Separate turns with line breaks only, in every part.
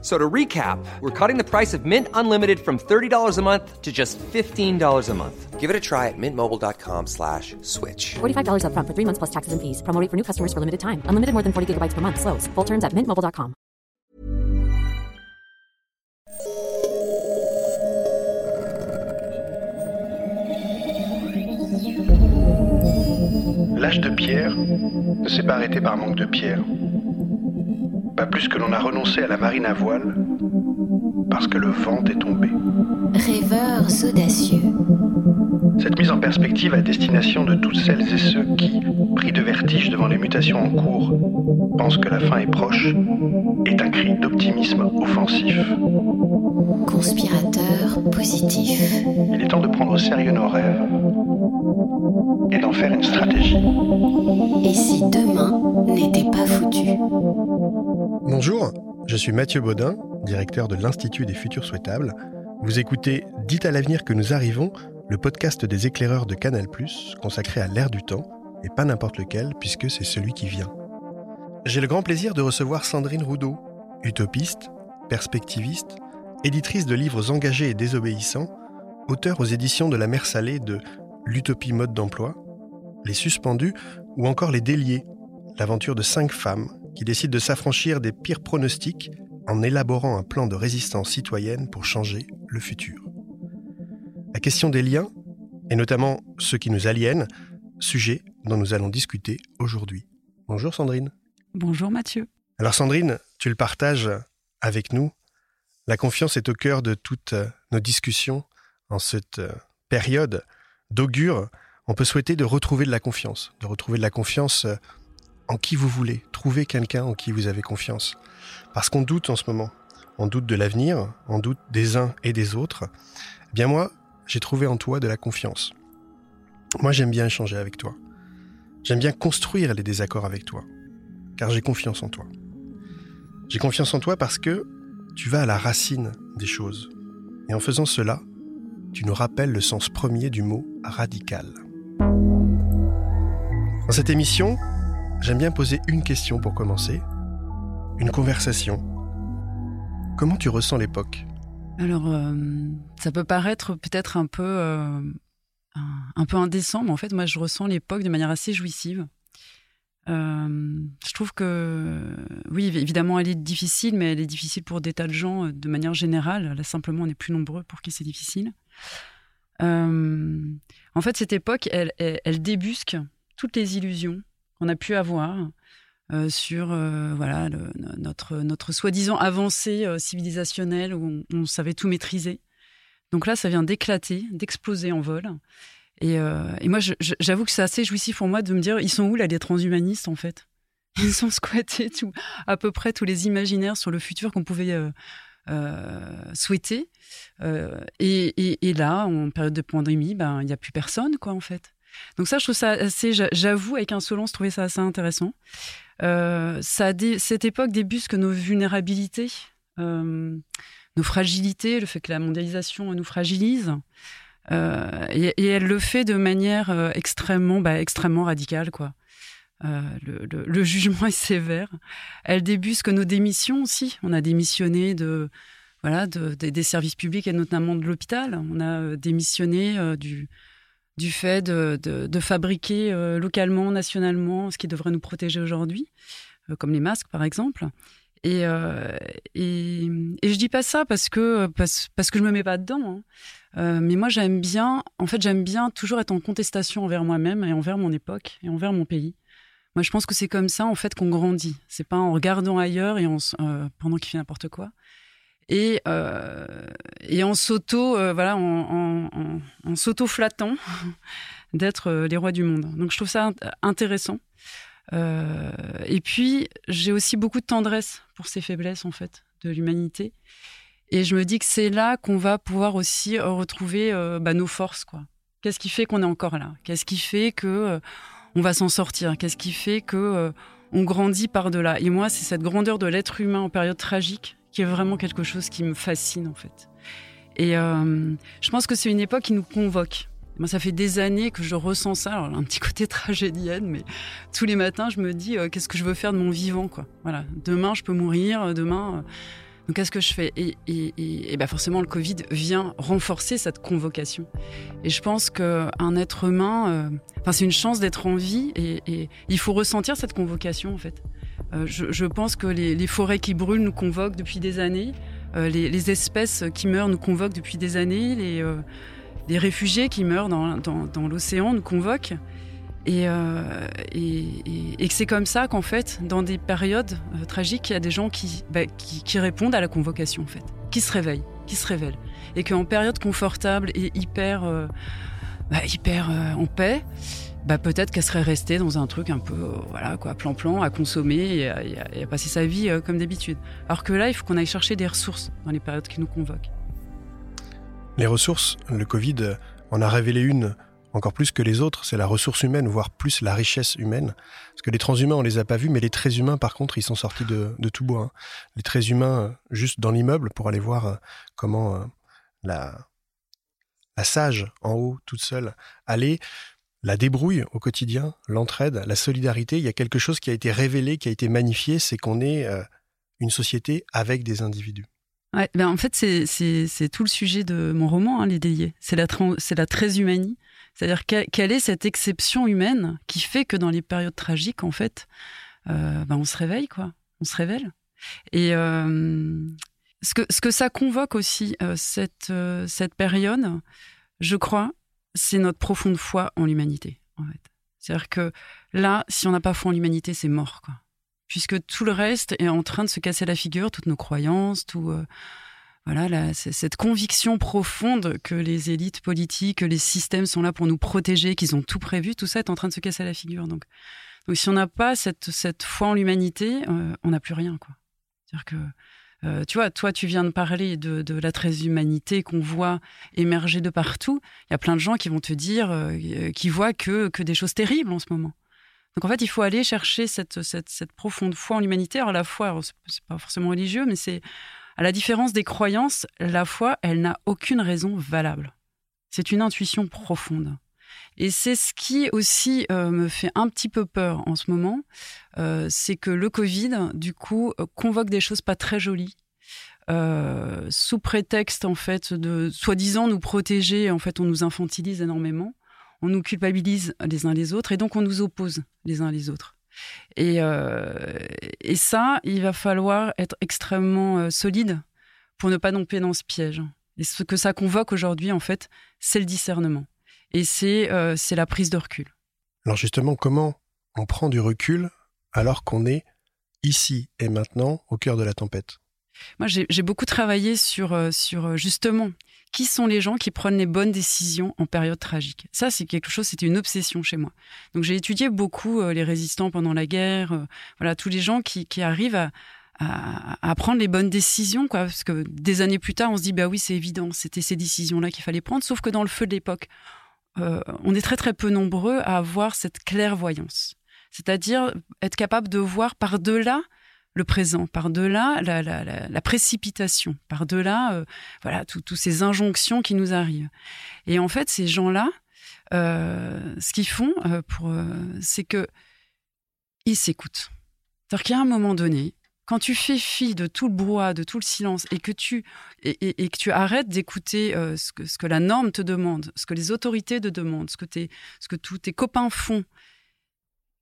So to recap, we're cutting the price of Mint Unlimited from $30 a month to just $15 a month.
Give it a try at mintmobile.com slash switch.
$45 upfront for three months plus taxes and fees. Promo rate for new customers for limited time. Unlimited more than 40 gigabytes per month. Slows. Full terms at mintmobile.com.
L'âge de pierre ne s'est pas arrêté par manque de pierre. Pas plus que l'on a renoncé à la marine à voile parce que le vent est tombé.
Rêveurs audacieux.
Cette mise en perspective à destination de toutes celles et ceux qui, pris de vertige devant les mutations en cours, pensent que la fin est proche, est un cri d'optimisme offensif.
Conspirateurs positifs.
Il est temps de prendre au sérieux nos rêves et d'en faire une stratégie.
Et si demain n'était pas foutu?
Bonjour, je suis Mathieu Baudin, directeur de l'Institut des Futurs Souhaitables. Vous écoutez Dites à l'avenir que nous arrivons, le podcast des éclaireurs de Canal+, consacré à l'ère du temps, et pas n'importe lequel, puisque c'est celui qui vient. J'ai le grand plaisir de recevoir Sandrine Roudot, utopiste, perspectiviste, éditrice de livres engagés et désobéissants, auteur aux éditions de la mer salée de L'utopie mode d'emploi, Les suspendus ou encore Les déliés, l'aventure de cinq femmes qui décident de s'affranchir des pires pronostics en élaborant un plan de résistance citoyenne pour changer le futur. La question des liens, et notamment ceux qui nous aliènent, sujet dont nous allons discuter aujourd'hui. Bonjour Sandrine.
Bonjour Mathieu.
Alors Sandrine, tu le partages avec nous. La confiance est au cœur de toutes nos discussions en cette période d'augure. On peut souhaiter de retrouver de la confiance, de retrouver de la confiance en qui vous voulez. Trouver quelqu'un en qui vous avez confiance. Parce qu'on doute en ce moment. On doute de l'avenir, on doute des uns et des autres. Eh bien moi, j'ai trouvé en toi de la confiance. Moi, j'aime bien échanger avec toi. J'aime bien construire les désaccords avec toi. Car j'ai confiance en toi. J'ai confiance en toi parce que tu vas à la racine des choses. Et en faisant cela, tu nous rappelles le sens premier du mot radical. Dans cette émission, j'aime bien poser une question pour commencer, une conversation. Comment tu ressens l'époque?
Alors, euh, ça peut paraître peut-être un peu euh, un peu indécent, mais en fait, moi, je ressens l'époque de manière assez jouissive. Euh, je trouve que, oui, évidemment, elle est difficile, mais elle est difficile pour des tas de gens de manière générale. Là, simplement, on est plus nombreux pour qui c'est difficile. En fait, cette époque, elle, débusque toutes les illusions qu'on a pu avoir euh, sur euh, voilà notre notre soi-disant avancée euh, civilisationnelle où on, savait tout maîtriser. Donc là, ça vient d'éclater, d'exploser en vol. Et, et moi, j'avoue que c'est assez jouissif pour moi de me dire, ils sont où là les transhumanistes en fait? Ils sont squattés tout, à peu près tous les imaginaires sur le futur qu'on pouvait souhaiter. Et, et, et, là, en période de pandémie, ben il n'y a plus personne quoi en fait. Donc ça, je trouve ça assez, j'avoue, avec insolence, trouver ça assez intéressant. Euh, ça cette époque débusque nos vulnérabilités, nos fragilités, le fait que la mondialisation nous fragilise. Euh, et, elle le fait de manière euh, extrêmement, bah, extrêmement radicale, quoi. Euh, le, jugement est sévère. Elle débusque nos démissions aussi. On a démissionné de, voilà, de, de des services publics et notamment de l'hôpital. On a démissionné du, du fait de, fabriquer euh, localement, nationalement, ce qui devrait nous protéger aujourd'hui, euh, comme les masques par exemple. Et, euh, et, je dis pas ça parce que parce, parce que je me mets pas dedans. Hein. Euh, mais moi j'aime bien, en fait j'aime bien toujours être en contestation envers moi-même et envers mon époque et envers mon pays. Moi je pense que c'est comme ça en fait qu'on grandit. C'est pas en regardant ailleurs et en, pendant qu'il fait n'importe quoi et, euh, et en s'auto, euh, voilà, en, en, en, s'auto-flattant d'être euh, les rois du monde. Donc je trouve ça intéressant. Euh, et puis j'ai aussi beaucoup de tendresse pour ces faiblesses en fait de l'humanité. Et je me dis que c'est là qu'on va pouvoir aussi retrouver euh, bah, nos forces, quoi. Qu'est-ce qui fait qu'on est encore là? Qu'est-ce qui fait que on va s'en sortir? Qu'est-ce qui fait que on grandit par-delà? Et moi, c'est cette grandeur de l'être humain en période tragique qui vraiment quelque chose qui me fascine en fait. Et euh, je pense que c'est une époque qui nous convoque. Moi, ça fait des années que je ressens ça. Alors, un petit côté tragédienne, mais tous les matins, je me dis euh, qu'est-ce que je veux faire de mon vivant, quoi. Voilà. Demain, je peux mourir. Demain, euh, donc qu'est-ce que je fais? Et, et, ben forcément, le Covid vient renforcer cette convocation. Et je pense qu'un être humain, enfin, c'est une chance d'être en vie, et, il faut ressentir cette convocation, en fait. Euh, je, pense que les, forêts qui brûlent nous convoquent depuis des années. Euh, les, espèces qui meurent nous convoquent depuis des années. Les, euh, réfugiés qui meurent dans, l'océan nous convoquent. Et, et c'est comme ça qu'en fait, dans des périodes tragiques, il y a des gens qui, bah, qui, qui, répondent à la convocation, en fait, qui se réveillent, qui se révèlent. Et qu'en période confortable et hyper, bah, hyper en paix, bah, peut-être qu'elle serait restée dans un truc un peu, euh, voilà, quoi, plan-plan, à consommer et à, passer sa vie euh, comme d'habitude. Alors que là, il faut qu'on aille chercher des ressources dans les périodes qui nous convoquent.
Les ressources, le Covid en a révélé une encore plus que les autres, c'est la ressource humaine, voire plus la richesse humaine. Parce que les transhumains, on les a pas vus, mais les traits humains, par contre, ils sont sortis de, de tout bois. Hein. Les traits humains, euh, juste dans l'immeuble, pour aller voir comment la, la sage en haut, toute seule, allait, la débrouille au quotidien, l'entraide, la solidarité. Il y a quelque chose qui a été révélé, qui a été magnifié, c'est qu'on est une société avec des individus.
Ouais, ben en fait, c'est tout le sujet de mon roman, hein, Les Déliés. C'est la, la. C'est-à-dire quelle est cette exception humaine qui fait que dans les périodes tragiques, en fait, euh, ben on se réveille, quoi. On se révèle. Et euh, ce, que, ce que ça convoque aussi, euh, cette, euh, cette période, je crois, c'est notre profonde foi en l'humanité, en fait. C'est-à-dire que là, si on n'a pas foi en l'humanité, c'est mort, quoi. Puisque tout le reste est en train de se casser la figure, toutes nos croyances, tout euh, voilà, là, cette conviction profonde que les élites politiques, que les systèmes sont là pour nous protéger, qu'ils ont tout prévu, tout ça est en train de se casser la figure. Donc, donc si on n'a pas cette, cette foi en l'humanité, euh, on n'a plus rien. C'est-à-dire que, euh, tu vois, toi, tu viens de parler de, de la humanité qu'on voit émerger de partout. Il y a plein de gens qui vont te dire, euh, qui voient que, que des choses terribles en ce moment. Donc en fait, il faut aller chercher cette, cette, cette profonde foi en l'humanité. Alors la foi, c'est pas forcément religieux, mais c'est à la différence des croyances, la foi, elle n'a aucune raison valable. C'est une intuition profonde. Et c'est ce qui aussi euh, me fait un petit peu peur en ce moment, euh, c'est que le Covid, du coup, euh, convoque des choses pas très jolies. Sous prétexte en fait de soi-disant nous protéger, en fait on nous infantilise énormément, on nous culpabilise les uns les autres et donc on nous oppose les uns les autres. Et, et ça, il va falloir être extrêmement solide pour ne pas tomber dans ce piège. Et ce que ça convoque aujourd'hui, en fait, c'est le discernement. Et c'est euh, la prise de recul.
Alors justement, comment on prend du recul alors qu'on est ici et maintenant au cœur de la tempête?
Moi, j'ai beaucoup travaillé sur, euh, sur justement qui sont les gens qui prennent les bonnes décisions en période tragique. Ça, c'est quelque chose, c'était une obsession chez moi. Donc j'ai étudié beaucoup euh, les résistants pendant la guerre, euh, voilà, tous les gens qui, qui arrivent à, à, à, prendre les bonnes décisions, quoi. Parce que des années plus tard, on se dit, bah oui, c'est évident, c'était ces décisions-là qu'il fallait prendre. Sauf que dans le feu de l'époque, euh, on est très très peu nombreux à avoir cette clairvoyance. C'est-à-dire être capable de voir par-delà le présent, par-delà la, précipitation, par-delà euh, voilà toutes ces injonctions qui nous arrivent. Et en fait, ces gens-là, euh, ce qu'ils font, c'est que ils s'écoutent. C'est-à-dire qu'à un moment donné, quand tu fais fi de tout le brouhaha, de tout le silence, et que tu, et, que tu arrêtes d'écouter euh, ce, que, ce que la norme te demande, ce que les autorités te demandent, ce que, tes, ce que tous tes copains font,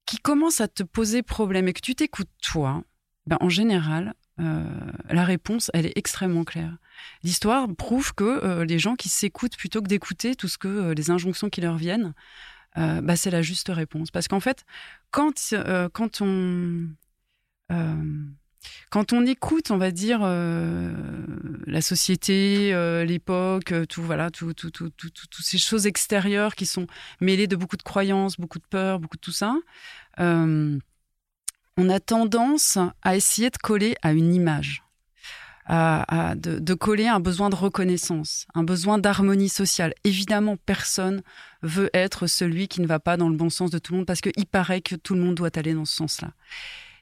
qui commencent à te poser problème et que tu t'écoutes toi, ben, en général, euh, la réponse, elle est extrêmement claire. L'histoire prouve que euh, les gens qui s'écoutent plutôt que d'écouter tout ce que les injonctions qui leur viennent, bah, c'est la juste réponse. Parce qu'en fait, quand quand on quand on écoute, on va dire la société, l'époque, tout voilà, tout, tout, toutes ces choses extérieures qui sont mêlées de beaucoup de croyances, beaucoup de peurs, beaucoup de tout ça on a tendance à essayer de coller à une image. de, de, coller un besoin de reconnaissance, un besoin d'harmonie sociale. Évidemment, personne veut être celui qui ne va pas dans le bon sens de tout le monde parce qu'il paraît que tout le monde doit aller dans ce sens-là.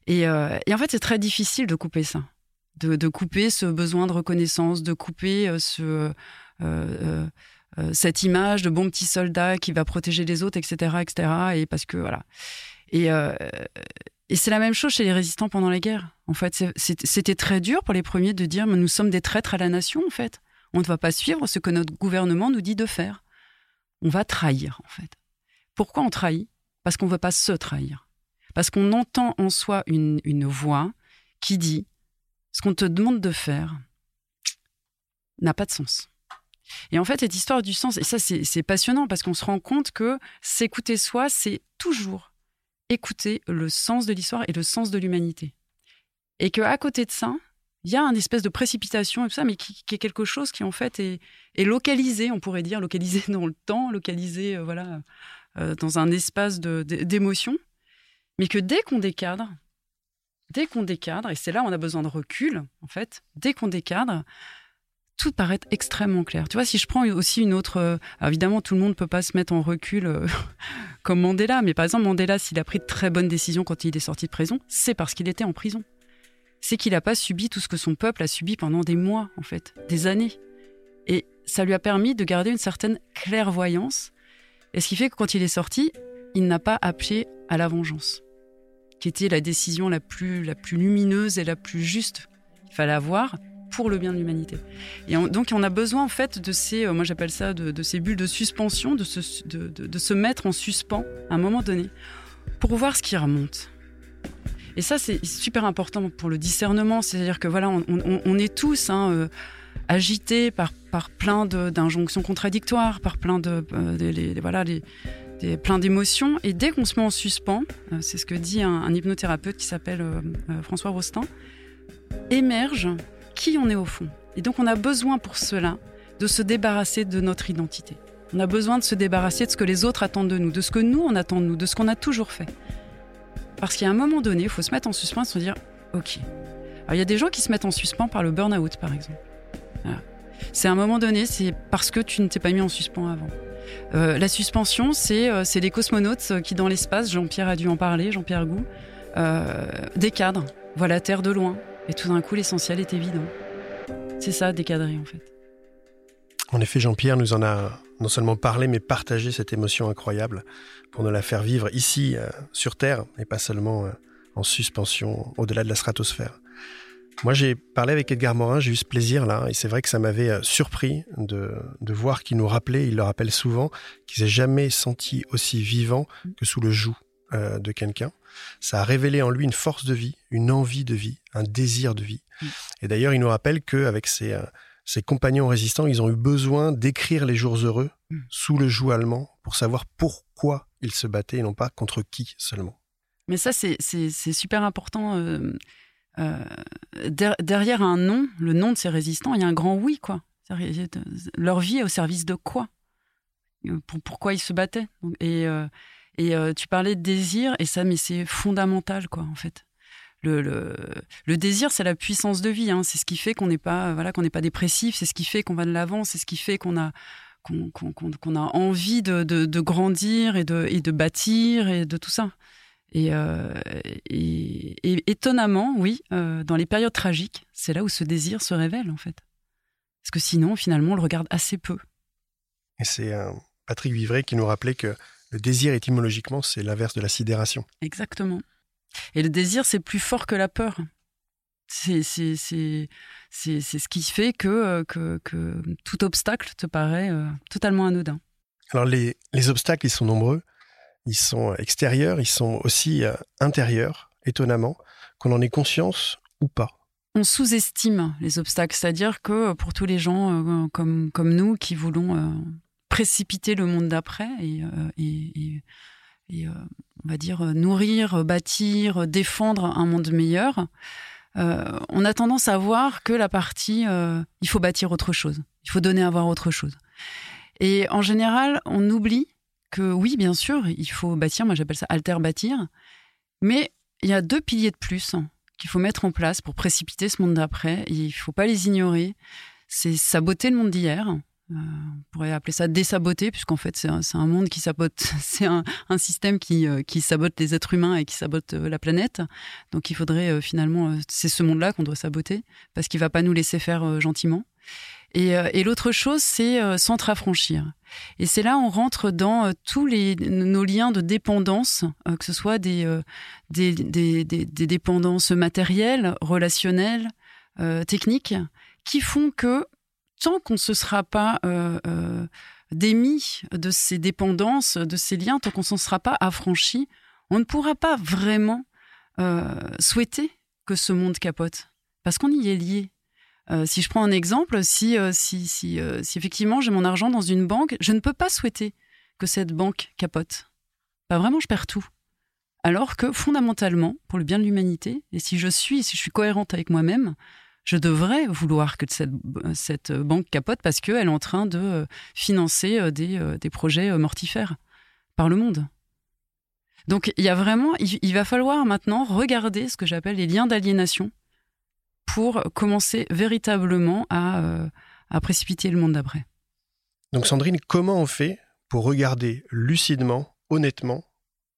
Et, euh, et, en fait, c'est très difficile de couper ça, de, couper ce besoin de reconnaissance, de couper euh, euh, cette image de bon petit soldat qui va protéger les autres, etc., etc. Et parce que voilà. Et c'est la même chose chez les résistants pendant les guerres. En fait, c'était très dur pour les premiers de dire nous sommes des traîtres à la nation. En fait, on ne va pas suivre ce que notre gouvernement nous dit de faire. On va trahir, en fait. Pourquoi on trahit? Parce qu'on ne veut pas se trahir. Parce qu'on entend en soi une, voix qui dit ce qu'on te demande de faire n'a pas de sens. Et en fait, cette histoire du sens, et ça c'est passionnant parce qu'on se rend compte que s'écouter soi, c'est toujours écouter le sens de l'histoire et le sens de l'humanité. Et qu'à côté de ça, il y a une espèce de précipitation et tout ça, mais qui, est quelque chose qui en fait est, localisé, on pourrait dire, localisé dans le temps, localisé euh, voilà, euh, dans un espace d'émotion, mais que dès qu'on décadre, dès qu'on décadre, et c'est là où on a besoin de recul, en fait, dès qu'on décadre, tout paraît extrêmement clair. Tu vois, si je prends aussi une autre... Euh, évidemment, tout le monde ne peut pas se mettre en recul euh, comme Mandela, mais par exemple, Mandela, s'il a pris de très bonnes décisions quand il est sorti de prison, c'est parce qu'il était en prison. C'est qu'il n'a pas subi tout ce que son peuple a subi pendant des mois, en fait, des années. Et ça lui a permis de garder une certaine clairvoyance. Et ce qui fait que quand il est sorti, il n'a pas appelé à la vengeance, qui était la décision la plus, la plus lumineuse et la plus juste qu'il fallait avoir pour le bien de l'humanité. Et donc on a besoin en fait de ces, euh, moi j'appelle ça de, ces bulles de suspension, de se, de, de, se mettre en suspens à un moment donné pour voir ce qui remonte. Et ça c'est super important pour le discernement, c'est-à-dire que voilà, on, est tous hein, euh, agités par, par plein d'injonctions contradictoires, par plein de, euh, voilà, les, des, plein d'émotions. Et dès qu'on se met en suspens, euh, c'est ce que dit un, hypnothérapeute qui s'appelle euh, François Rostin, émerge qui on est au fond. Et donc on a besoin pour cela de se débarrasser de notre identité. On a besoin de se débarrasser de ce que les autres attendent de nous, de ce que nous on attend de nous, de ce qu'on a toujours fait. Parce qu'à un moment donné, il faut se mettre en suspens et se dire OK. Alors il y a des gens qui se mettent en suspens par le burn-out par exemple. C'est à un moment donné, c'est parce que tu ne t'es pas mis en suspens avant. Euh, la suspension, c'est euh, les cosmonautes qui dans l'espace, Jean-Pierre a dû en parler, Jean-Pierre Gou, euh, décadrent, voient la Terre de loin, et tout d'un coup, l'essentiel est évident. C'est ça, décadrer en fait.
En effet, Jean-Pierre nous en a non seulement parlé, mais partagé cette émotion incroyable pour nous la faire vivre ici, euh, sur Terre, et pas seulement euh, en suspension au-delà de la stratosphère. Moi, j'ai parlé avec Edgar Morin, j'ai eu ce plaisir-là, et c'est vrai que ça m'avait euh, surpris de, de voir qu'il nous rappelait, il le rappelle souvent, qu'il s'est jamais senti aussi vivant que sous le joug euh, de quelqu'un. Ça a révélé en lui une force de vie, une envie de vie, un désir de vie. Mmh. Et d'ailleurs, il nous rappelle qu'avec ses, euh, ses compagnons résistants, ils ont eu besoin d'écrire les jours heureux mmh. sous le joug allemand pour savoir pourquoi ils se battaient et non pas contre qui seulement.
Mais ça, c'est super important. Euh, der derrière un nom, le nom de ces résistants, il y a un grand oui, quoi. Leur vie est au service de quoi? Pour, Pourquoi ils se battaient? Et, euh, euh, tu parlais de désir, et ça, mais c'est fondamental, quoi, en fait. Le, désir, c'est la puissance de vie. Hein. C'est ce qui fait qu'on n'est pas, voilà, qu'on n'est pas dépressif. C'est ce qui fait qu'on va de l'avant. C'est ce qui fait qu'on a, qu'on qu qu a envie de, grandir et de bâtir et de tout ça. Et, euh, et, et étonnamment, oui, euh, dans les périodes tragiques, c'est là où ce désir se révèle, en fait. Parce que sinon, finalement, on le regarde assez peu.
Et c'est euh, Patrick Vivray qui nous rappelait que le désir, étymologiquement, c'est l'inverse de la sidération.
Exactement. Et le désir, c'est plus fort que la peur. C'est ce qui fait que, que, que, tout obstacle te paraît euh, totalement anodin.
Alors les, les, obstacles, ils sont nombreux. Ils sont extérieurs, ils sont aussi euh, intérieurs, étonnamment, qu'on en ait conscience ou pas.
On sous-estime les obstacles, c'est-à-dire que pour tous les gens euh, comme, nous qui voulons euh, précipiter le monde d'après et, euh, on va dire nourrir, bâtir, défendre un monde meilleur, euh, on a tendance à voir que la partie euh, il faut bâtir autre chose, il faut donner à voir autre chose. Et en général, on oublie que oui, bien sûr, il faut bâtir, moi j'appelle ça alter bâtir, mais il y a deux piliers de plus qu'il faut mettre en place pour précipiter ce monde d'après. Il ne faut pas les ignorer. C'est saboter le monde d'hier. Euh, on pourrait appeler ça désaboter, puisqu'en fait, c'est un, monde qui sabote, c'est un, système qui, euh, qui, sabote les êtres humains et qui sabote euh, la planète. Donc, il faudrait finalement, c'est ce monde-là qu'on doit saboter, parce qu'il va pas nous laisser faire gentiment. Et, et l'autre chose, c'est s'entre-affranchir. Et c'est là on rentre dans tous les, nos liens de dépendance, que ce soit des, des, des, des, des dépendances matérielles, relationnelles, techniques, qui font que tant qu'on ne se sera pas euh, euh, démis de ces dépendances, de ces liens, tant qu'on ne s'en sera pas affranchi, on ne pourra pas vraiment euh, souhaiter que ce monde capote. Parce qu'on y est lié. Euh, si je prends un exemple, si, euh, si, si, si effectivement j'ai mon argent dans une banque, je ne peux pas souhaiter que cette banque capote. Pas vraiment, je perds tout. Alors que fondamentalement, pour le bien de l'humanité, et si je suis, si je suis cohérente avec moi-même, je devrais vouloir que cette, cette banque capote parce qu'elle est en train de financer des, des projets mortifères par le monde. Donc il y a vraiment, il va falloir maintenant regarder ce que j'appelle les liens d'aliénation pour commencer véritablement à, euh, à précipiter le monde d'après.
Donc Sandrine, comment on fait pour regarder lucidement, honnêtement,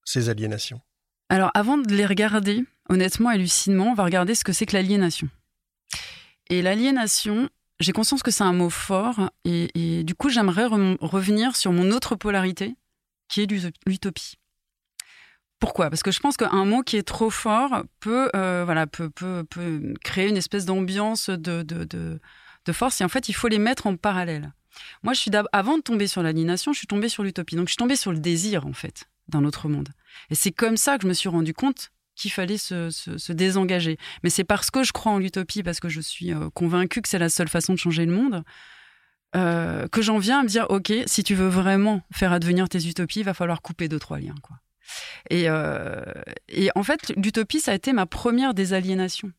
ces aliénations?
Alors avant de les regarder honnêtement et lucidement, on va regarder ce que c'est que l'aliénation. Et l'aliénation, j'ai conscience que c'est un mot fort, et, et du coup, j'aimerais re revenir sur mon autre polarité, qui est l'utopie. Pourquoi? Parce que je pense qu'un mot qui est trop fort peut, euh, voilà, peut, peut, créer une espèce d'ambiance de, force, et en fait, il faut les mettre en parallèle. Moi, je suis avant de tomber sur l'aliénation, je suis tombée sur l'utopie. Donc, je suis tombée sur le désir, en fait, d'un autre monde. Et c'est comme ça que je me suis rendu compte qu'il fallait se, désengager. Mais c'est parce que je crois en l'utopie, parce que je suis euh, convaincue que c'est la seule façon de changer le monde, euh, que j'en viens à me dire, OK, si tu veux vraiment faire advenir tes utopies, il va falloir couper deux, trois liens. Quoi. Et, euh, et en fait, l'utopie, ça a été ma première désaliénation.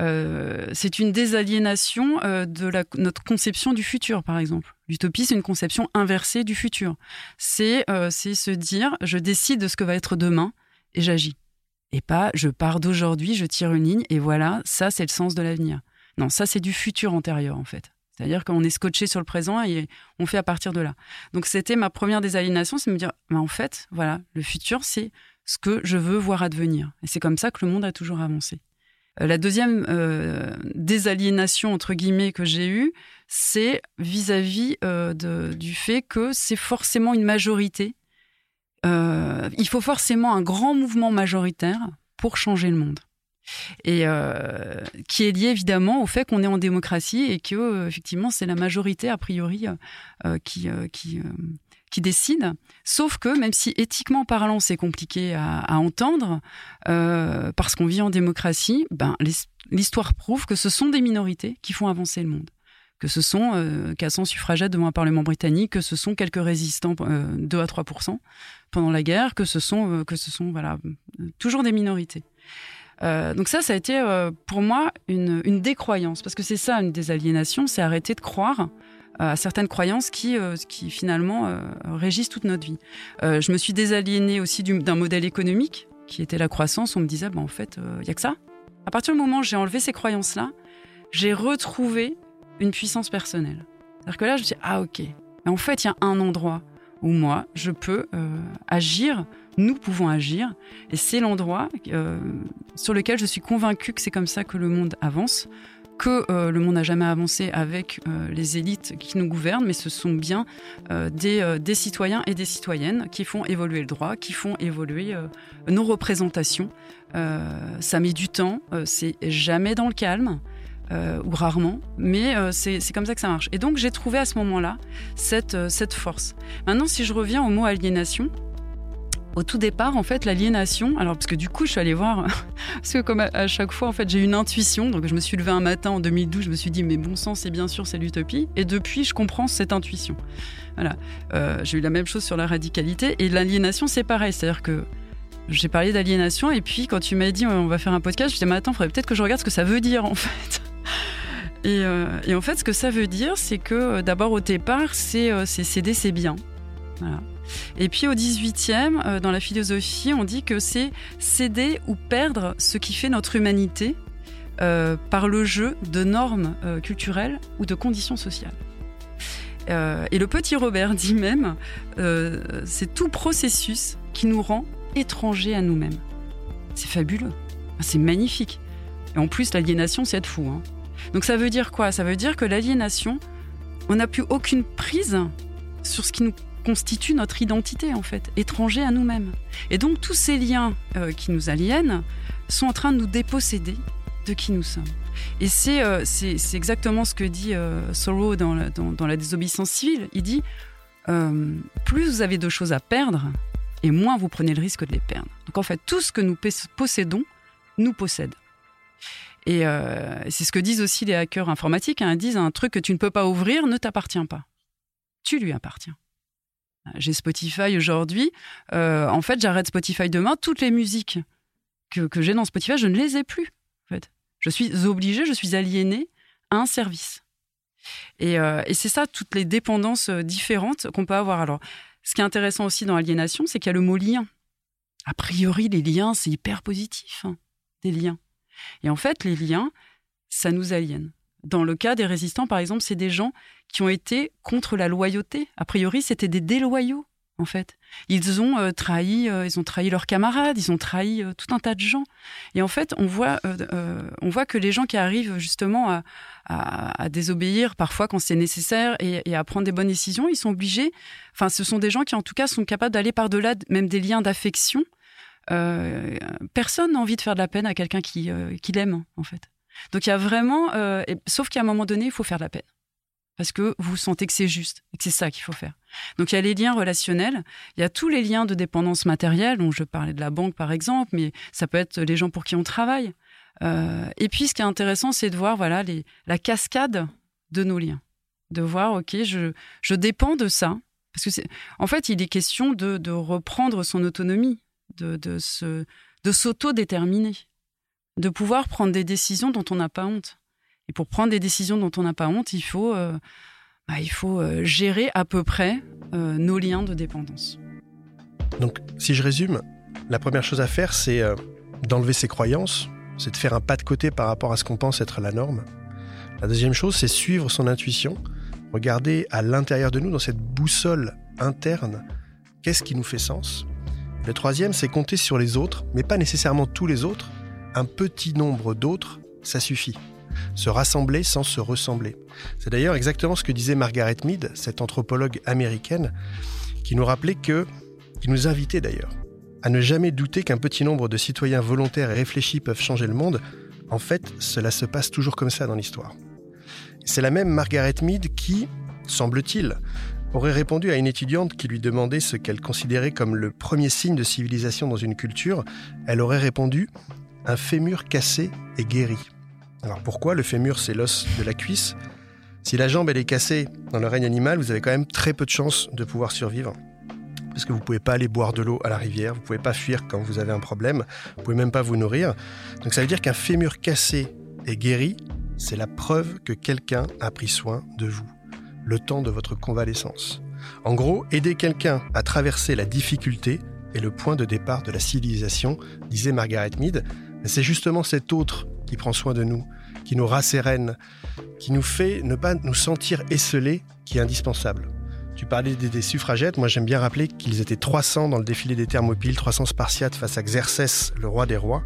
Euh, c'est une désaliénation euh, de notre conception du futur, par exemple. L'utopie, c'est une conception inversée du futur. C'est se dire, je décide de ce que va être demain et j'agis et pas je pars d'aujourd'hui, je tire une ligne et voilà, ça c'est le sens de l'avenir. Non, ça c'est du futur antérieur en fait. C'est-à-dire qu'on est scotché sur le présent et on fait à partir de là. Donc c'était ma première désaliénation, c'est me dire, en fait, voilà, le futur c'est ce que je veux voir advenir. Et c'est comme ça que le monde a toujours avancé. Euh, la deuxième euh, désaliénation entre guillemets que j'ai eue, c'est vis-à-vis euh, du fait que c'est forcément une majorité il faut forcément un grand mouvement majoritaire pour changer le monde. Et euh, qui est lié évidemment au fait qu'on est en démocratie et que euh, effectivement c'est la majorité a priori euh, qui qui qui décide. Sauf que même si éthiquement parlant c'est compliqué à, entendre parce qu'on vit en démocratie, ben l'histoire prouve que ce sont des minorités qui font avancer le monde que ce sont euh, 400 suffragettes devant un Parlement britannique, que ce sont quelques résistants, euh, 2 à 3% pendant la guerre, que ce sont, que ce sont voilà, toujours des minorités. Euh, donc ça, ça a été euh, pour moi une, décroyance, parce que c'est ça une désaliénation, c'est arrêter de croire euh, à certaines croyances qui, qui finalement régissent toute notre vie. Je me suis désaliénée aussi d'un modèle économique qui était la croissance. On me disait, bah, en fait, il n'y a que ça. À partir du moment où j'ai enlevé ces croyances-là, j'ai retrouvé une puissance personnelle. C'est-à-dire que là, je me dis, ah ok, mais en fait, il y a un endroit où moi, je peux agir, nous pouvons agir, et c'est l'endroit euh, sur lequel je suis convaincue que c'est comme ça que le monde avance, que euh, le monde n'a jamais avancé avec euh, les élites qui nous gouvernent, mais ce sont bien des, citoyens et des citoyennes qui font évoluer le droit, qui font évoluer nos représentations. ça met du temps, c'est jamais dans le calme ou rarement, mais c'est comme ça que ça marche. Et donc j'ai trouvé à ce moment-là cette force. Maintenant, si je reviens au mot aliénation, au tout départ, en fait, l'aliénation, alors parce que du coup, je suis allée voir, parce que comme à, chaque fois, en fait, j'ai une intuition, donc je me suis levée un matin en 2012, je me suis dit, mais bon sang, c'est bien sûr, c'est l'utopie, et depuis, je comprends cette intuition. Voilà, euh, j'ai eu la même chose sur la radicalité, et l'aliénation, c'est pareil, c'est-à-dire que j'ai parlé d'aliénation, et puis quand tu m'as dit, on va faire un podcast, je me dit, mais attends, faudrait peut-être que je regarde ce que ça veut dire, en fait. Et, euh, et, en fait, ce que ça veut dire, c'est que euh, d'abord au départ, c'est céder ses biens. Voilà. Et puis au 18e, euh, dans la philosophie, on dit que c'est céder ou perdre ce qui fait notre humanité euh, par le jeu de normes euh, culturelles ou de conditions sociales. Et le petit Robert dit même, c'est tout processus qui nous rend étrangers à nous-mêmes. C'est fabuleux, c'est magnifique. Et en plus, l'aliénation, c'est être fou. hein. Donc ça veut dire quoi? Ça veut dire que l'aliénation, on n'a plus aucune prise sur ce qui nous constitue notre identité, en fait, étranger à nous-mêmes. Et donc tous ces liens euh, qui nous aliènent sont en train de nous déposséder de qui nous sommes. Et c'est euh, exactement ce que dit euh, dans la, dans, la désobéissance civile. Il dit euh, plus vous avez de choses à perdre, et moins vous prenez le risque de les perdre. Donc en fait, tout ce que nous pos- possédons nous possède. Et euh, c'est ce que disent aussi les hackers informatiques. hein. Ils disent un truc que tu ne peux pas ouvrir ne t'appartient pas. Tu lui appartiens. J'ai Spotify aujourd'hui. Euh, en fait, j'arrête Spotify demain. Toutes les musiques que, que j'ai dans Spotify, je ne les ai plus. En fait. Je suis obligée, je suis aliénée à un service. Et, euh, et c'est ça, toutes les dépendances euh, différentes qu'on peut avoir. Alors, ce qui est intéressant aussi dans l'aliénation, c'est qu'il y a le mot lien. A priori, les liens, c'est hyper positif, hein, des liens. Et en fait, les liens, ça nous aliène. Dans le cas des résistants, par exemple, c'est des gens qui ont été contre la loyauté. A priori, c'était des déloyaux, en fait. Ils ont euh, trahi, euh, ils ont trahi leurs camarades, ils ont trahi euh, tout un tas de gens. Et en fait, on voit, on voit que les gens qui arrivent justement à, désobéir parfois quand c'est nécessaire et, et à prendre des bonnes décisions, ils sont obligés. Enfin, ce sont des gens qui, en tout cas, sont capables d'aller par-delà même des liens d'affection. Personne n'a envie de faire de la peine à quelqu'un qui, qui l'aime, en fait. Donc il y a vraiment, euh, et- sauf qu'à un moment donné, il faut faire de la peine. Parce que vous sentez que c'est juste et que c'est ça qu'il faut faire. Donc il y a les liens relationnels, il y a tous les liens de dépendance matérielle, dont je parlais de la banque par exemple, mais ça peut être les gens pour qui on travaille. Euh, et puis ce qui est intéressant, c'est de voir voilà la cascade de nos liens, de voir ok, je, je dépends de ça, parce que c'est, en fait, il est question de, de reprendre son autonomie, de, de se, de s'auto-déterminer, de pouvoir prendre des décisions dont on n'a pas honte. Et pour prendre des décisions dont on n'a pas honte, il faut, euh, bah, il faut euh, gérer à peu près euh, nos liens de dépendance.
Donc, si je résume, la première chose à faire, c'est d'enlever ses croyances, c'est de faire un pas de côté par rapport à ce qu'on pense être la norme. La deuxième chose, c'est suivre son intuition, regarder à l'intérieur de nous, dans cette boussole interne, qu'est-ce qui nous fait sens. Le troisième, c'est compter sur les autres, mais pas nécessairement tous les autres. Un petit nombre d'autres, ça suffit. Se rassembler sans se ressembler. C'est d'ailleurs exactement ce que disait Margaret Mead, cette anthropologue américaine, qui nous rappelait que, qui nous invitait d'ailleurs, à ne jamais douter qu'un petit nombre de citoyens volontaires et réfléchis peuvent changer le monde. En fait, cela se passe toujours comme ça dans l'histoire. C'est la même Margaret Mead qui, semble-t-il, aurait répondu à une étudiante qui lui demandait ce qu'elle considérait comme le premier signe de civilisation dans une culture. Elle aurait répondu un fémur cassé et guéri. Alors pourquoi le fémur c'est l'os de la cuisse? Si la jambe est cassée dans le règne animal, vous avez quand même très peu de chances de pouvoir survivre. Parce que vous pouvez pas aller boire de l'eau à la rivière, vous pouvez pas fuir quand vous avez un problème, vous pouvez même pas vous nourrir. Donc ça veut dire qu'un fémur cassé et guéri, c'est la preuve que quelqu'un a pris soin de vous, le temps de votre convalescence. En gros, aider quelqu'un à traverser la difficulté est le point de départ de la civilisation, disait Margaret Mead. C'est justement cet autre qui prend soin de nous, qui nous rassérène, qui nous fait ne pas nous sentir esselés, qui est indispensable. Tu parlais des, des suffragettes, moi j'aime bien rappeler qu'ils étaient 300 dans le défilé des Thermopyles, 300 Spartiates face à Xerxès, le roi des rois,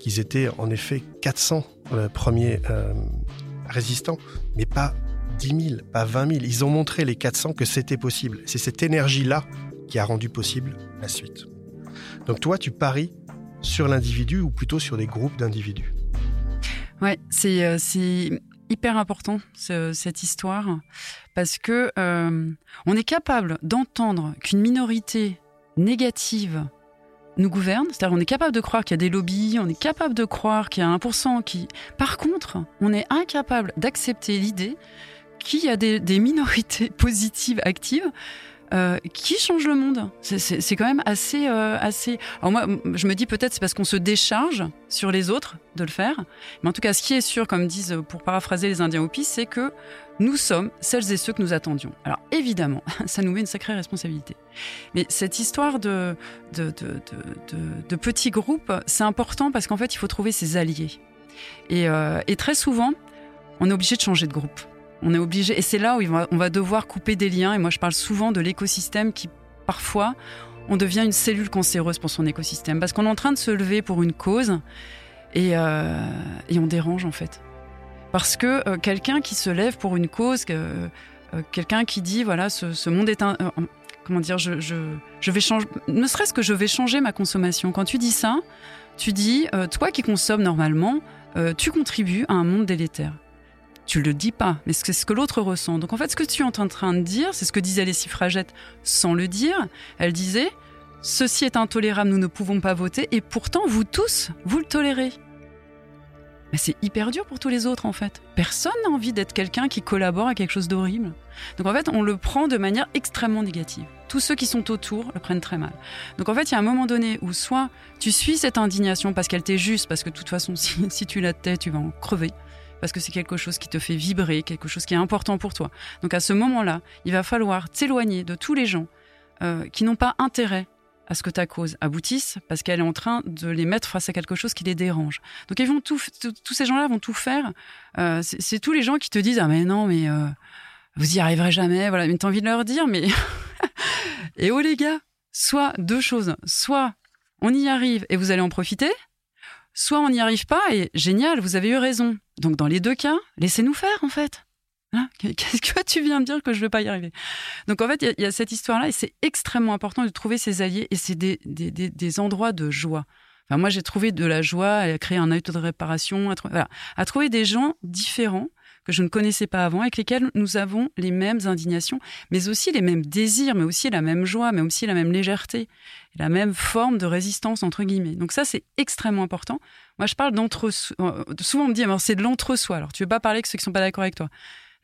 qu'ils étaient en effet 400 euh, premiers euh, résistants, mais pas 10 000, pas 20 000. Ils ont montré les 400 que c'était possible. C'est cette énergie-là qui a rendu possible la suite. Donc toi, tu paries sur l'individu ou plutôt sur des groupes d'individus.
Ouais, c'est euh, hyper important ce- cette histoire parce que euh, on est capable d'entendre qu'une minorité négative nous gouverne, c'est-à-dire on est capable de croire qu'il y a des lobbies, on est capable de croire qu'il y a 1% qui... Par contre, on est incapable d'accepter l'idée qu'il y a des minorités positives actives euh, qui change le monde? C'est quand même assez, euh, assez. Alors moi, je me dis peut-être c'est parce qu'on se décharge sur les autres de le faire. Mais en tout cas, ce qui est sûr, comme disent pour paraphraser les Indiens Hopis, c'est que nous sommes celles et ceux que nous attendions. Alors évidemment, ça nous met une sacrée responsabilité. Mais cette histoire de, petits groupes, c'est important parce qu'en fait, il faut trouver ses alliés. Euh, et très souvent, on est obligé de changer de groupe. On est obligé, et c'est là où on va devoir couper des liens. Et moi, je parle souvent de l'écosystème qui, parfois, on devient une cellule cancéreuse pour son écosystème. Parce qu'on est en train de se lever pour une cause et, euh, on dérange, en fait. Parce que euh, quelqu'un qui se lève pour une cause, euh, quelqu'un qui dit, voilà, ce, monde est un. Comment dire, je, je, vais changer. Ne serait-ce que je vais changer ma consommation. Quand tu dis ça, tu dis, toi qui consommes normalement, tu contribues à un monde délétère tu le dis pas, mais c'est ce que l'autre ressent. Donc en fait, ce que tu es en train de dire, c'est ce que disait les suffragettes sans le dire. Elle disait Ceci est intolérable, nous ne pouvons pas voter, et pourtant, vous tous, vous le tolérez. Mais c'est hyper dur pour tous les autres, en fait. Personne n'a envie d'être quelqu'un qui collabore à quelque chose d'horrible. Donc en fait, on le prend de manière extrêmement négative. Tous ceux qui sont autour le prennent très mal. Donc en fait, il y a un moment donné où soit tu suis cette indignation parce qu'elle t'est juste, parce que de toute façon, si, si tu la tais, tu vas en crever parce que c'est quelque chose qui te fait vibrer, quelque chose qui est important pour toi. Donc à ce moment-là, il va falloir t'éloigner de tous les gens euh, qui n'ont pas intérêt à ce que ta cause aboutisse, parce qu'elle est en train de les mettre face à quelque chose qui les dérange. Donc ils vont tout, tous ces gens-là vont tout faire. Euh, c'est tous les gens qui te disent ah mais non mais euh, vous y arriverez jamais. Voilà, mais t'as envie de leur dire mais et oh les gars, soit deux choses, soit on y arrive et vous allez en profiter, soit on n'y arrive pas et génial, vous avez eu raison. Donc dans les deux cas, laissez-nous faire en fait. Hein? Qu'est-ce que tu viens de dire que je ne vais pas y arriver? Donc en fait, il y, a cette histoire-là et c'est extrêmement important de trouver ses alliés et c'est des, des, des, endroits de joie. Enfin, moi, j'ai trouvé de la joie à créer un auto de réparation, à, à trouver des gens différents que je ne connaissais pas avant, avec lesquels nous avons les mêmes indignations, mais aussi les mêmes désirs, mais aussi la même joie, mais aussi la même légèreté, la même forme de résistance, entre guillemets. Donc ça, c'est extrêmement important. Moi, je parle d'entre... Euh, souvent, on me dit, c'est de l'entre-soi. Alors, tu veux pas parler avec ceux qui sont pas d'accord avec toi.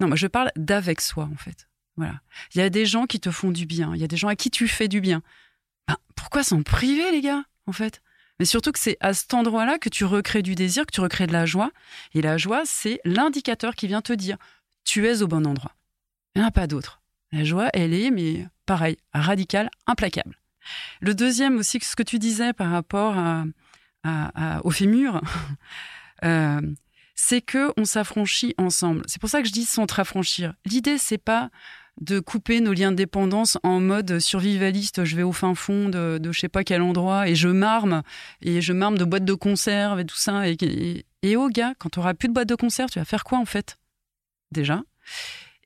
Non, moi, je parle d'avec soi, en fait. Voilà. Il y a des gens qui te font du bien. Il y a des gens à qui tu fais du bien. Ben, pourquoi s'en priver, les gars, en fait? Mais surtout que c'est à cet endroit-là que tu recrées du désir, que tu recrées de la joie. Et la joie, c'est l'indicateur qui vient te dire tu es au bon endroit. Il n'y en a pas d'autre. La joie, elle est, mais pareil, radicale, implacable. Le deuxième aussi, ce que tu disais par rapport à, au fémur, euh, c'est que on s'affranchit ensemble. C'est pour ça que je dis s'entre-affranchir. L'idée, c'est pas de couper nos liens de dépendance en mode survivaliste. Je vais au fin fond de, de je sais pas quel endroit et je marme et je marme de boîtes de conserve et tout ça. Et, et, oh gars, quand tu auras plus de boîtes de conserve, tu vas faire quoi en fait? Déjà.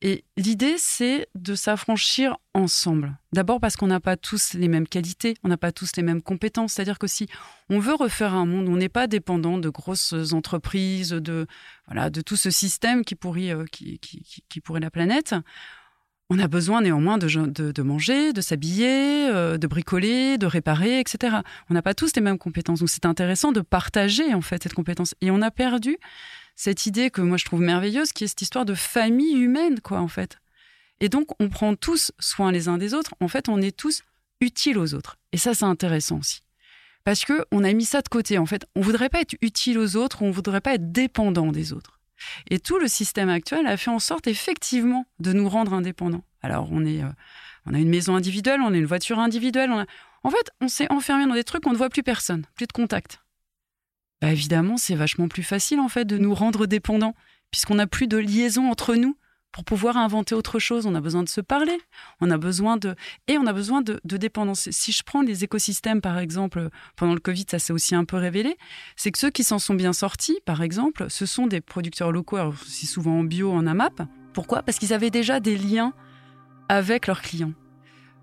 Et l'idée, c'est de s'affranchir ensemble. D'abord parce qu'on n'a pas tous les mêmes qualités, on n'a pas tous les mêmes compétences. C'est-à-dire que si on veut refaire un monde on n'est pas dépendant de grosses entreprises, de voilà, de tout ce système qui pourrit, euh, qui, la planète, on a besoin néanmoins de, de, de manger, de s'habiller, euh, de bricoler, de réparer, etc. On n'a pas tous les mêmes compétences. Donc c'est intéressant de partager en fait cette compétence. Et on a perdu cette idée que moi je trouve merveilleuse, qui est cette histoire de famille humaine, quoi, en fait. Et donc on prend tous soin les uns des autres. En fait, on est tous utiles aux autres. Et ça, c'est intéressant aussi. Parce que on a mis ça de côté. En fait, on voudrait pas être utile aux autres, on voudrait pas être dépendant des autres. Et tout le système actuel a fait en sorte effectivement de nous rendre indépendants. Alors on est, euh, a une maison individuelle, on a une voiture individuelle. On. En fait, on s'est enfermé dans des trucs on ne voit plus personne, plus de contact. Bah évidemment, c'est vachement plus facile en fait de nous rendre dépendants, puisqu'on n'a plus de liaison entre nous pour pouvoir inventer autre chose. On a besoin de se parler, on a besoin de et on a besoin de, dépendance. Si je prends les écosystèmes par exemple pendant le Covid, ça s'est aussi un peu révélé, c'est que ceux qui s'en sont bien sortis, par exemple, ce sont des producteurs locaux, alors c'est souvent en bio, en AMAP. Pourquoi? Parce qu'ils avaient déjà des liens avec leurs clients.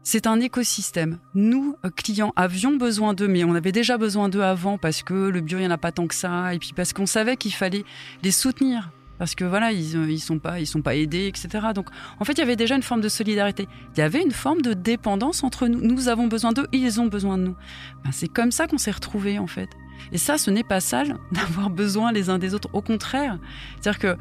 C'est un écosystème. Nous, clients, avions besoin d'eux, mais on avait déjà besoin d'eux avant parce que le bio, il n'y en a pas tant que ça, et puis parce qu'on savait qu'il fallait les soutenir. Parce que voilà, ils, ils sont pas, sont pas aidés, etc. Donc, en fait, il y avait déjà une forme de solidarité. Il y avait une forme de dépendance entre nous. Nous avons besoin d'eux, ils ont besoin de nous. Ben, c'est comme ça qu'on s'est retrouvés, en fait. Et ça, ce n'est pas sale d'avoir besoin les uns des autres. Au contraire, c'est-à-dire que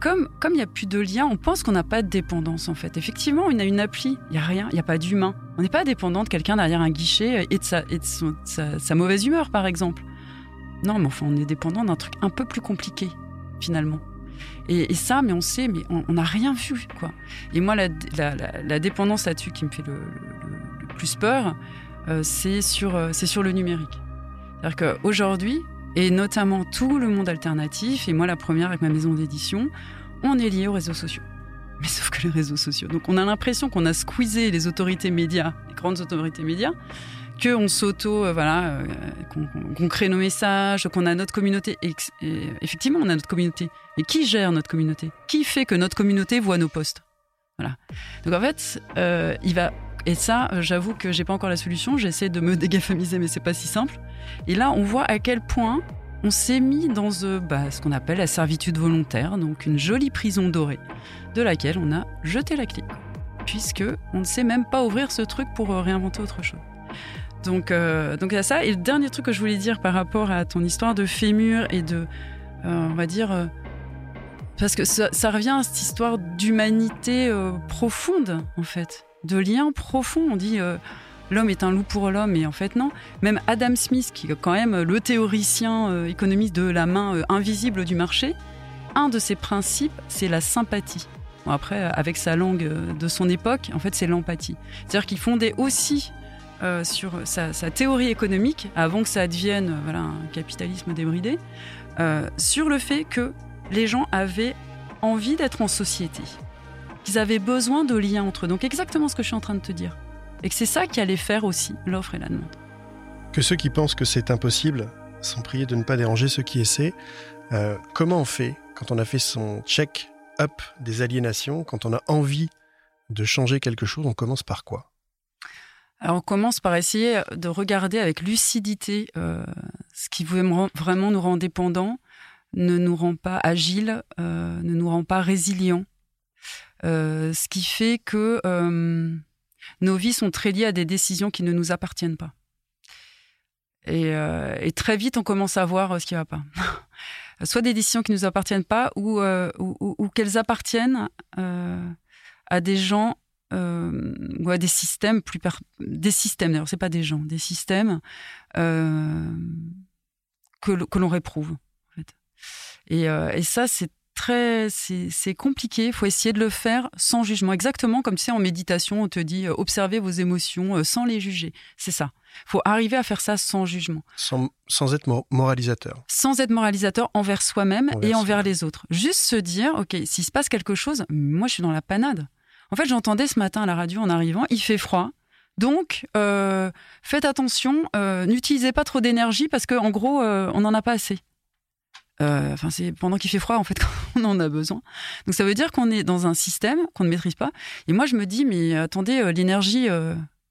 comme comme il n'y a plus de lien, on pense qu'on n'a pas de dépendance en fait. Effectivement, on a une appli, il y a rien, il n'y a pas d'humain. On n'est pas dépendant de quelqu'un derrière un guichet et de, sa, et de sa, sa mauvaise humeur par exemple. Non, mais enfin, on est dépendant d'un truc un peu plus compliqué finalement. Et, ça, mais on sait, mais on n'a rien vu quoi. Et moi, la, dépendance là-dessus qui me fait le plus peur, euh, c'est sur euh, c'est sur le numérique. C'est-à-dire qu'aujourd'hui, et notamment tout le monde alternatif, et moi la première avec ma maison d'édition, on est lié aux réseaux sociaux. Mais sauf que les réseaux sociaux. Donc on a l'impression qu'on a squeezé les autorités médias, les grandes autorités médias, qu'on s'auto, euh, voilà, euh, qu'on crée nos messages, qu'on a notre communauté. Effectivement, on a notre communauté. Mais qui gère notre communauté? Qui fait que notre communauté voit nos posts? Voilà. Donc en fait, euh, il va. Et ça, j'avoue que j'ai pas encore la solution. J'essaie de me dégafamiser, mais c'est pas si simple. Et là, on voit à quel point on s'est mis dans bah, ce qu'on appelle la servitude volontaire, donc une jolie prison dorée, de laquelle on a jeté la clé, puisque on ne sait même pas ouvrir ce truc pour réinventer autre chose. Donc, euh, donc il y a ça. Et le dernier truc que je voulais dire par rapport à ton histoire de fémur et de, euh, on va dire, euh, parce que ça, revient à cette histoire d'humanité profonde, en fait, de lien profond. On dit l'homme est un loup pour l'homme, et en fait non. Même Adam Smith, qui est quand même le théoricien économiste de la main invisible du marché, un de ses principes, c'est la sympathie. Bon, après, avec sa langue de son époque, en fait, c'est l'empathie. C'est-à-dire qu'il fondait aussi euh, sur sa, théorie économique, avant que ça devienne euh, voilà, un capitalisme débridé, euh, sur le fait que les gens avaient envie d'être en société, qu'ils avaient besoin de liens entre eux. Donc exactement ce que je suis en train de te dire. Et que c'est ça qui allait faire aussi l'offre et la demande.
Que ceux qui pensent que c'est impossible sont priés de ne pas déranger ceux qui essaient. Comment on fait quand on a fait son check-up des aliénations, quand on a envie de changer quelque chose, on commence par quoi?
Alors on commence par essayer de regarder avec lucidité euh, ce qui vraiment nous rend dépendants, ne nous rend pas agiles, euh, ne nous rend pas résilients. Euh, ce qui fait que euh, nos vies sont très liées à des décisions qui ne nous appartiennent pas. Et, euh, et très vite, on commence à voir euh, ce qui ne va pas. Soit des décisions qui ne nous appartiennent pas, ou, ou, ou- qu'elles appartiennent à des gens euh, ou à des systèmes plus per- des systèmes d'ailleurs c'est pas des gens des systèmes euh, que, l'on réprouve en fait. et, euh, et ça c'est très c'est compliqué il faut essayer de le faire sans jugement exactement comme tu sais en méditation on te dit observez vos émotions sans les juger c'est ça faut arriver à faire ça sans jugement
sans, sans être mo- moralisateur.
sans être moralisateur envers soi-même et envers les autres. Juste se dire, ok, s'il se passe quelque chose, moi je suis dans la panade. En fait, j'entendais ce matin à la radio en arrivant, il fait froid. Donc, euh, faites attention, euh, n'utilisez pas trop d'énergie parce qu'en gros, euh, on n'en a pas assez. Enfin, c'est pendant qu'il fait froid, en fait, qu'on en a besoin. Donc, ça veut dire qu'on est dans un système qu'on ne maîtrise pas. Et moi, je me dis, mais attendez, l'énergie,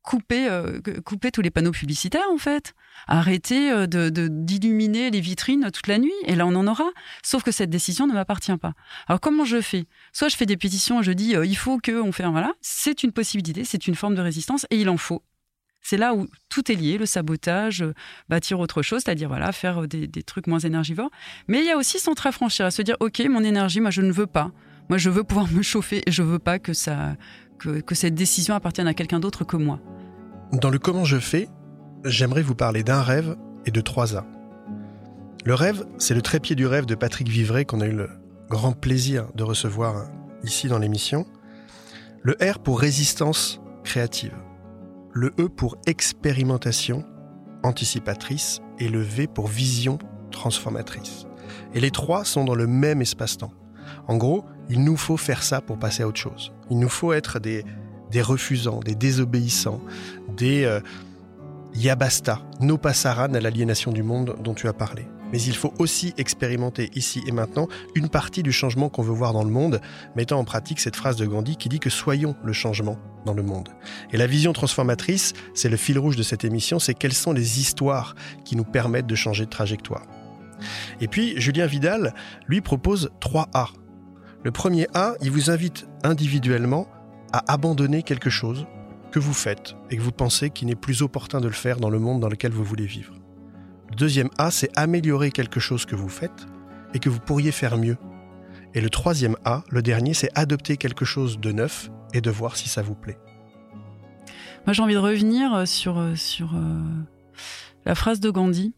coupez, euh, coupez tous les panneaux publicitaires, en fait. Arrêtez euh, de- d'illuminer les vitrines toute la nuit, et là, on en aura. Sauf que cette décision ne m'appartient pas. Alors, comment je fais? Soit je fais des pétitions, je dis, euh, il faut qu'on fait un voilà. C'est une possibilité, c'est une forme de résistance, et il en faut. C'est là où tout est lié, le sabotage, bâtir autre chose, c'est-à-dire voilà, faire des, trucs moins énergivores. Mais il y a aussi s'entre-affranchir, à se dire, ok, mon énergie, moi je ne veux pas. Moi je veux pouvoir me chauffer et je veux pas que ça, que, cette décision appartienne à quelqu'un d'autre que moi.
Dans le comment je fais, j'aimerais vous parler d'un rêve et de trois A. Le rêve, c'est le trépied du rêve de Patrick Vivray qu'on a eu le grand plaisir de recevoir ici dans l'émission. Le R pour résistance créative. Le E pour expérimentation anticipatrice et le V pour vision transformatrice. Et les trois sont dans le même espace-temps. En gros, il nous faut faire ça pour passer à autre chose. Il nous faut être des, refusants, des désobéissants, des euh, yabasta, no passaran à l'aliénation du monde dont tu as parlé. Mais il faut aussi expérimenter ici et maintenant une partie du changement qu'on veut voir dans le monde, mettant en pratique cette phrase de Gandhi qui dit que soyons le changement dans le monde. Et la vision transformatrice, c'est le fil rouge de cette émission, c'est quelles sont les histoires qui nous permettent de changer de trajectoire. Et puis, Julien Vidal, lui, propose 3 A. Le premier A, il vous invite individuellement à abandonner quelque chose que vous faites et que vous pensez qu'il n'est plus opportun de le faire dans le monde dans lequel vous voulez vivre. Le deuxième A, c'est améliorer quelque chose que vous faites et que vous pourriez faire mieux. Et le troisième A, le dernier, c'est adopter quelque chose de neuf et de voir si ça vous plaît.
Moi, j'ai envie de revenir sur, sur euh, la phrase de Gandhi.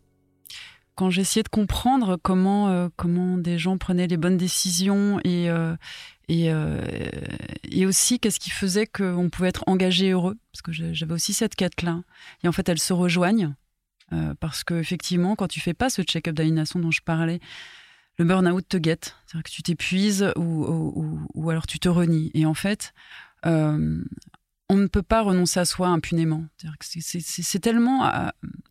Quand j'essayais de comprendre comment, euh, comment des gens prenaient les bonnes décisions et, euh, et, et aussi qu'est-ce qui faisait qu'on pouvait être engagé et heureux, parce que j'avais aussi cette quête-là. Et en fait, elles se rejoignent. parce que effectivement, quand tu fais pas ce check-up d'aliénation dont je parlais, le burn-out te guette, c'est-à-dire que tu t'épuises ou, ou, alors tu te renies. Et en fait, euh, on ne peut pas renoncer à soi impunément. C'est tellement euh,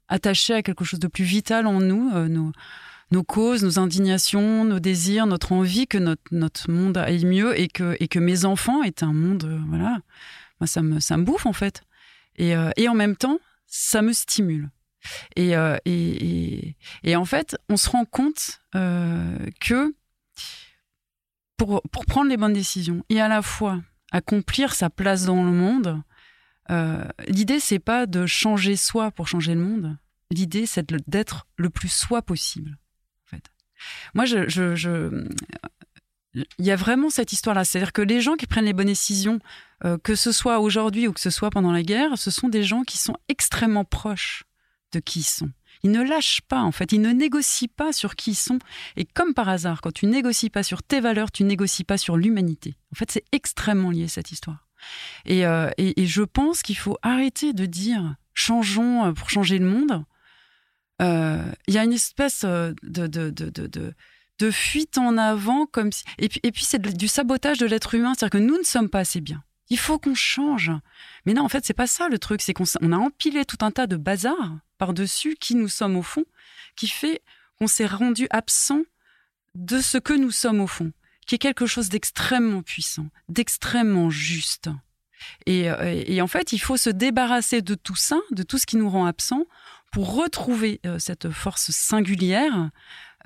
attaché à quelque chose de plus vital en nous, euh, nos, causes, nos indignations, nos désirs, notre envie que notre, monde aille mieux et que, mes enfants aient un monde. voilà, moi ça me, bouffe en fait. Et, en même temps, ça me stimule. Euh, et, en fait, on se rend compte euh, que pour, prendre les bonnes décisions et à la fois accomplir sa place dans le monde, euh, l'idée, c'est pas de changer soi pour changer le monde. L'idée, c'est d'être le plus soi possible. En fait. Moi, je, je, je il y a vraiment cette histoire-là. C'est-à-dire que les gens qui prennent les bonnes décisions, que ce soit aujourd'hui ou que ce soit pendant la guerre, ce sont des gens qui sont extrêmement proches de qui ils sont. Ils ne lâchent pas, en fait. Ils ne négocient pas sur qui ils sont. Et comme par hasard, quand tu négocies pas sur tes valeurs, tu négocies pas sur l'humanité. En fait, c'est extrêmement lié, cette histoire. Et, euh, je pense qu'il faut arrêter de dire changeons euh, pour changer le monde. Euh, il y a une espèce de, de, de, de, fuite en avant, comme si... et puis, et puis c'est du sabotage de l'être humain, c'est-à-dire que nous ne sommes pas assez bien. Il faut qu'on change. Mais non, en fait, c'est pas ça le truc. C'est qu'on a empilé tout un tas de bazar par-dessus qui nous sommes au fond, qui fait qu'on s'est rendu absent de ce que nous sommes au fond, qui est quelque chose d'extrêmement puissant, d'extrêmement juste. Et, euh, en fait, il faut se débarrasser de tout ça, de tout ce qui nous rend absent, pour retrouver euh, cette force singulière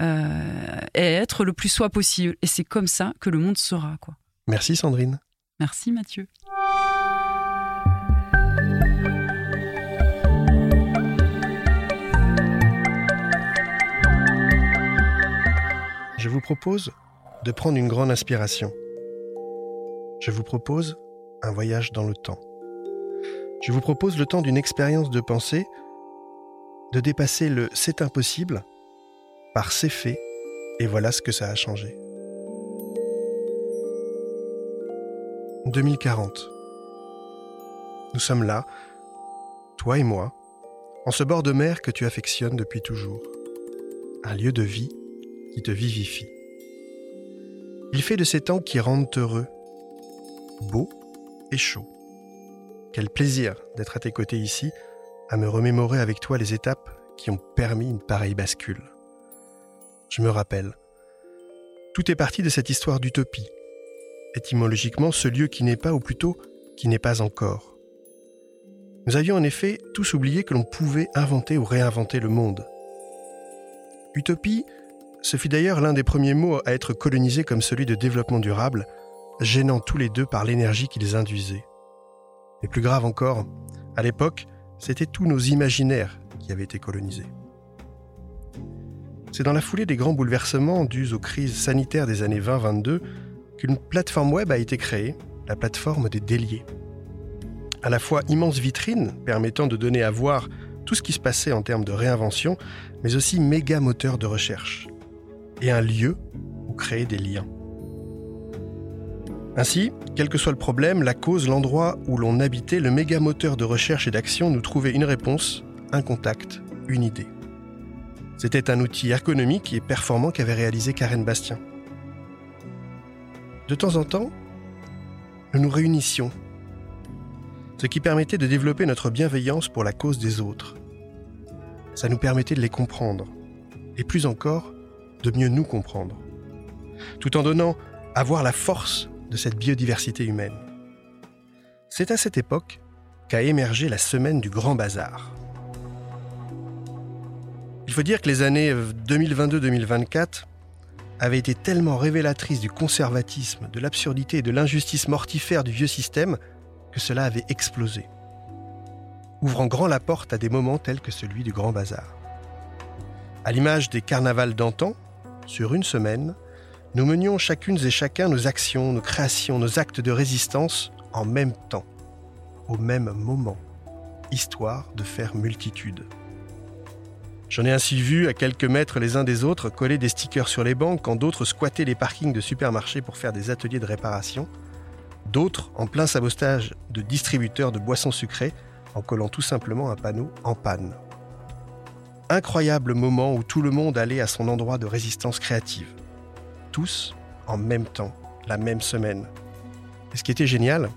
euh, et être le plus soi possible. Et c'est comme ça que le monde sera. Quoi.
Merci Sandrine.
Merci Mathieu.
Je vous propose de prendre une grande inspiration. Je vous propose un voyage dans le temps. Je vous propose le temps d'une expérience de pensée, de dépasser le c'est impossible par c'est fait, et voilà ce que ça a changé. 2040. Nous sommes là, toi et moi, en ce bord de mer que tu affectionnes depuis toujours. Un lieu de vie qui te vivifie. Il fait de ces temps qui rendent heureux, beau et chaud. Quel plaisir d'être à tes côtés ici, à me remémorer avec toi les étapes qui ont permis une pareille bascule. Je me rappelle. Tout est parti de cette histoire d'utopie étymologiquement ce lieu qui n'est pas, ou plutôt qui n'est pas encore. Nous avions en effet tous oublié que l'on pouvait inventer ou réinventer le monde. Utopie, ce fut d'ailleurs l'un des premiers mots à être colonisé comme celui de développement durable, gênant tous les deux par l'énergie qu'ils induisaient. Mais plus grave encore, à l'époque, c'était tous nos imaginaires qui avaient été colonisés. C'est dans la foulée des grands bouleversements dus aux crises sanitaires des années 20-22 qu'une plateforme web a été créée, la plateforme des déliés. À la fois immense vitrine permettant de donner à voir tout ce qui se passait en termes de réinvention, mais aussi méga moteur de recherche. Et un lieu où créer des liens. Ainsi, quel que soit le problème, la cause, l'endroit où l'on habitait, le méga moteur de recherche et d'action nous trouvait une réponse, un contact, une idée. C'était un outil ergonomique et performant qu'avait réalisé Karen Bastien. De temps en temps, nous nous réunissions, ce qui permettait de développer notre bienveillance pour la cause des autres. Ça nous permettait de les comprendre, et plus encore, de mieux nous comprendre, tout en donnant à voir la force de cette biodiversité humaine. C'est à cette époque qu'a émergé la semaine du Grand Bazar. Il faut dire que les années 2022-2024 avait été tellement révélatrice du conservatisme, de l'absurdité et de l'injustice mortifère du vieux système que cela avait explosé, ouvrant grand la porte à des moments tels que celui du Grand Bazar. À l'image des carnavals d'antan, sur une semaine, nous menions chacune et chacun nos actions, nos créations, nos actes de résistance en même temps, au même moment, histoire de faire multitude. J'en ai ainsi vu à quelques mètres les uns des autres coller des stickers sur les bancs quand d'autres squattaient les parkings de supermarchés pour faire des ateliers de réparation, d'autres en plein sabostage de distributeurs de boissons sucrées en collant tout simplement un panneau en panne. Incroyable moment où tout le monde allait à son endroit de résistance créative. Tous en même temps, la même semaine. Et ce qui était génial,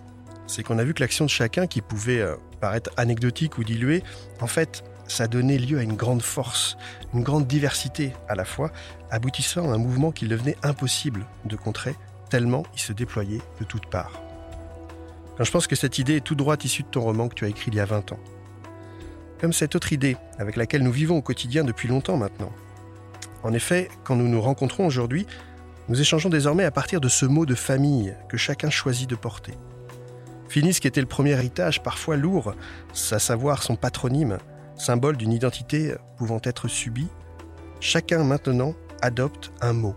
c'est qu'on a vu que l'action de chacun, qui pouvait euh, paraître anecdotique ou diluée, en fait, ça donnait lieu à une grande force, une grande diversité à la fois, aboutissant à un mouvement qu'il devenait impossible de contrer, tellement il se déployait de toutes parts. je pense que cette idée est tout droit issue de ton roman que tu as écrit il y a 20 ans. Comme cette autre idée avec laquelle nous vivons au quotidien depuis longtemps maintenant. En effet, quand nous nous rencontrons aujourd'hui, nous échangeons désormais à partir de ce mot de famille que chacun choisit de porter. Fini ce qui était le premier héritage, parfois lourd, à savoir son patronyme, symbole d'une identité pouvant être subie, chacun maintenant adopte un mot.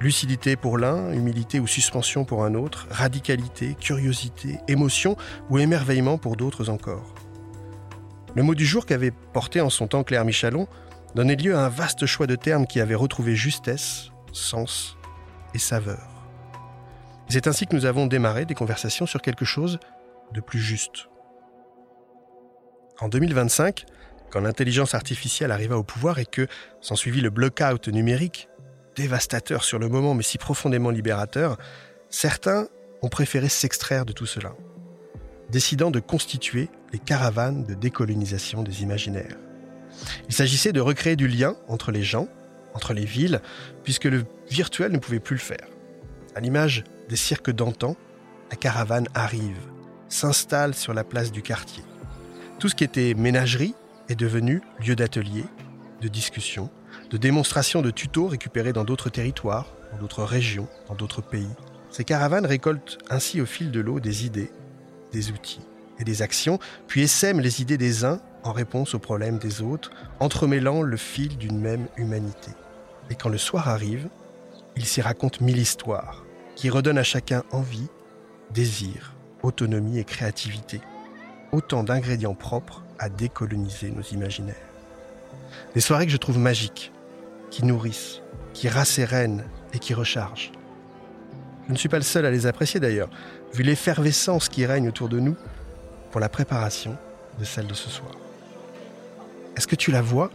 Lucidité pour l'un, humilité ou suspension pour un autre, radicalité, curiosité, émotion ou émerveillement pour d'autres encore. Le mot du jour qu'avait porté en son temps Claire Michalon donnait lieu à un vaste choix de termes qui avait retrouvé justesse, sens et saveur. C'est ainsi que nous avons démarré des conversations sur quelque chose de plus juste. En 2025, quand l'intelligence artificielle arriva au pouvoir et que s'ensuivit le blockout numérique, dévastateur sur le moment mais si profondément libérateur, certains ont préféré s'extraire de tout cela, décidant de constituer les caravanes de décolonisation des imaginaires. Il s'agissait de recréer du lien entre les gens, entre les villes, puisque le virtuel ne pouvait plus le faire. À l'image des cirques d'antan, la caravane arrive, s'installe sur la place du quartier. Tout ce qui était ménagerie est devenu lieu d'atelier, de discussion, de démonstration de tutos récupérés dans d'autres territoires, dans d'autres régions, dans d'autres pays. Ces caravanes récoltent ainsi au fil de l'eau des idées, des outils et des actions, puis essaiment les idées des uns en réponse aux problèmes des autres, entremêlant le fil d'une même humanité. Et quand le soir arrive, il s'y raconte mille histoires, qui redonnent à chacun envie, désir, autonomie et créativité autant d'ingrédients propres à décoloniser nos imaginaires. Des soirées que je trouve magiques, qui nourrissent, qui rassérénent et qui rechargent. Je ne suis pas le seul à les apprécier d'ailleurs, vu l'effervescence qui règne autour de nous pour la préparation de celle de ce soir. Est-ce que tu la vois,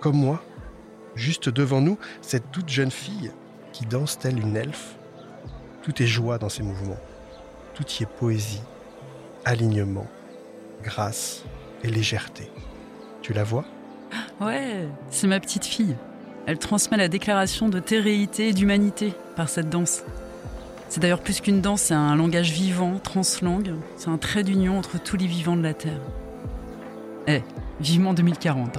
comme moi, juste devant nous, cette toute jeune fille qui danse telle une elfe? Tout est joie dans ses mouvements, tout y est poésie, alignement, grâce et légèreté. Tu la vois?
Ouais, c'est ma petite fille. Elle transmet la déclaration de terréité et d'humanité par cette danse. C'est d'ailleurs plus qu'une danse, c'est un langage vivant, translangue. C'est un trait d'union entre tous les vivants de la Terre. Eh, vivement 2040.